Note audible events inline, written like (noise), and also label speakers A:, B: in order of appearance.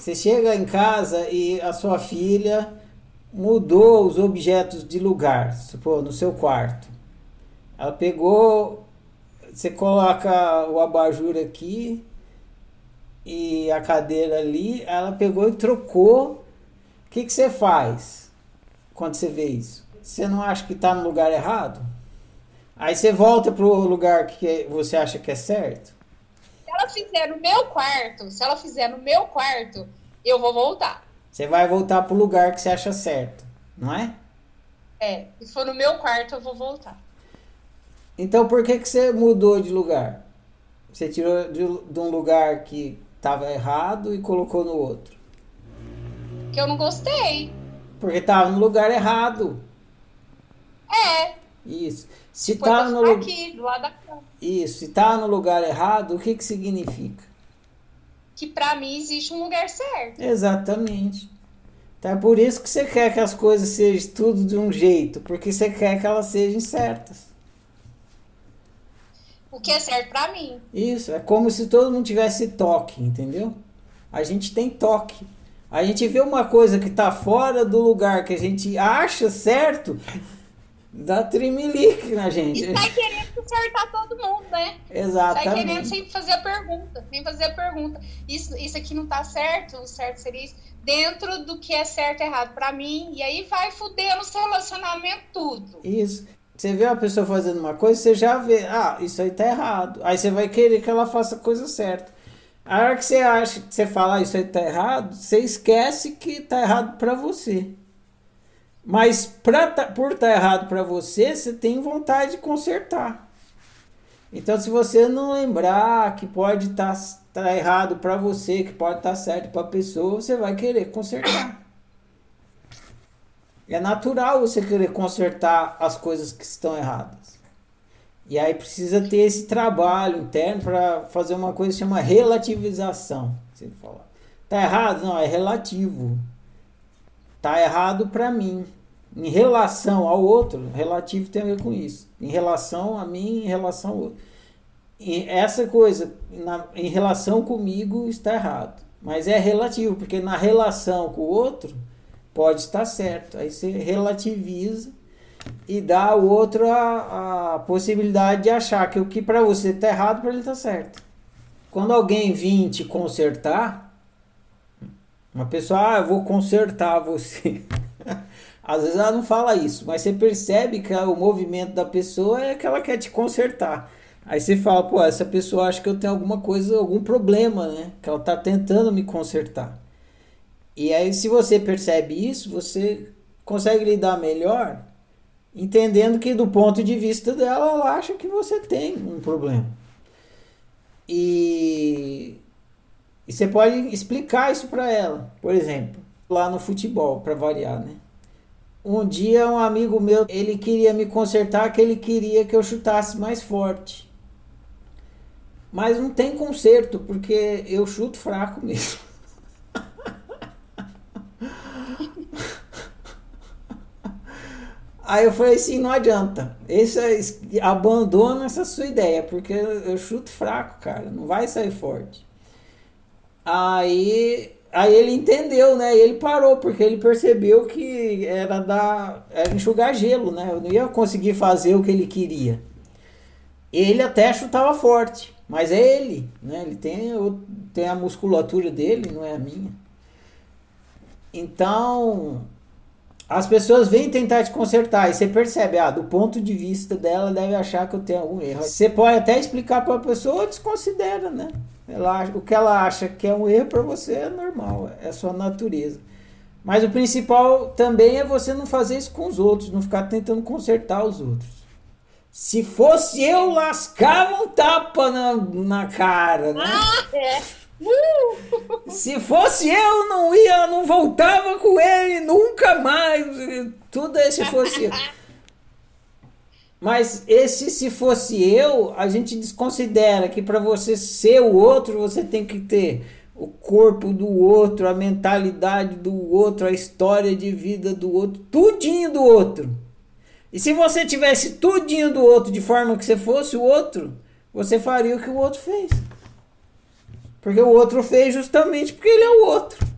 A: Você chega em casa e a sua filha mudou os objetos de lugar, supor, no seu quarto. Ela pegou, você coloca o abajur aqui e a cadeira ali, ela pegou e trocou. O que, que você faz quando você vê isso? Você não acha que está no lugar errado? Aí você volta para o lugar que você acha que é certo?
B: Ela fizer no meu quarto, se ela fizer no meu quarto, eu vou voltar.
A: Você vai voltar para o lugar que você acha certo, não é?
B: É, se for no meu quarto, eu vou voltar.
A: Então por que, que você mudou de lugar? Você tirou de, de um lugar que estava errado e colocou no outro?
B: Que eu não gostei.
A: Porque estava no lugar errado.
B: É.
A: Isso. Se tá no
B: aqui, do lado da cama.
A: Isso. Se tá no lugar errado, o que que significa?
B: Que para mim existe um lugar certo.
A: Exatamente. Então é por isso que você quer que as coisas sejam tudo de um jeito, porque você quer que elas sejam certas.
B: O que é certo para mim.
A: Isso, é como se todo mundo tivesse toque, entendeu? A gente tem toque. A gente vê uma coisa que tá fora do lugar que a gente acha certo, dá trimelique na gente.
B: E sai querendo consertar todo mundo, né?
A: Exatamente.
B: Sai querendo sempre fazer a pergunta, nem fazer a pergunta. Isso, isso aqui não tá certo, o certo seria isso. Dentro do que é certo e errado para mim, e aí vai fudendo o seu relacionamento tudo.
A: Isso. Você vê uma pessoa fazendo uma coisa, você já vê, ah, isso aí tá errado. Aí você vai querer que ela faça a coisa certa. A hora que você acha que você fala, ah, isso aí tá errado, você esquece que tá errado para você. Mas pra, tá, por estar tá errado para você, você tem vontade de consertar. Então, se você não lembrar que pode estar tá, tá errado para você, que pode estar tá certo para a pessoa, você vai querer consertar. É natural você querer consertar as coisas que estão erradas. E aí precisa ter esse trabalho interno para fazer uma coisa que chama relativização. Você fala, tá errado? Não, é relativo. Tá errado para mim. Em relação ao outro, relativo tem a ver com isso. Em relação a mim, em relação ao outro. E essa coisa, na, em relação comigo, está errado. Mas é relativo, porque na relação com o outro, pode estar certo. Aí você relativiza e dá ao outro a, a possibilidade de achar que o que para você está errado, para ele está certo. Quando alguém vir te consertar, uma pessoa, ah, eu vou consertar você. Às vezes ela não fala isso, mas você percebe que o movimento da pessoa é que ela quer te consertar. Aí você fala, pô, essa pessoa acha que eu tenho alguma coisa, algum problema, né? Que ela está tentando me consertar. E aí, se você percebe isso, você consegue lidar melhor, entendendo que do ponto de vista dela, ela acha que você tem um problema. E, e você pode explicar isso para ela. Por exemplo, lá no futebol, para variar, né? Um dia um amigo meu, ele queria me consertar que ele queria que eu chutasse mais forte. Mas não tem conserto, porque eu chuto fraco mesmo. (laughs) Aí eu falei assim, não adianta. Esse, é, abandona essa sua ideia, porque eu chuto fraco, cara. Não vai sair forte. Aí, aí ele entendeu, né? Ele parou, porque ele percebeu que era dar. Era enxugar gelo, né? Eu não ia conseguir fazer o que ele queria. Ele até chutava forte, mas é ele, né? Ele tem, tem a musculatura dele, não é a minha. Então, as pessoas vêm tentar te consertar e você percebe, ah, do ponto de vista dela, deve achar que eu tenho algum erro. Você pode até explicar para a pessoa, desconsidera, né? Ela, o que ela acha que é um erro para você é normal, é sua natureza. Mas o principal também é você não fazer isso com os outros, não ficar tentando consertar os outros. Se fosse eu, lascava um tapa na, na cara, né?
B: Ah, é. (laughs)
A: Se fosse eu, não ia, não voltava com ele nunca mais. Tudo esse fosse eu. Mas esse se fosse eu, a gente desconsidera que para você ser o outro, você tem que ter o corpo do outro, a mentalidade do outro, a história de vida do outro, tudinho do outro. E se você tivesse tudinho do outro de forma que você fosse o outro, você faria o que o outro fez. Porque o outro fez justamente porque ele é o outro.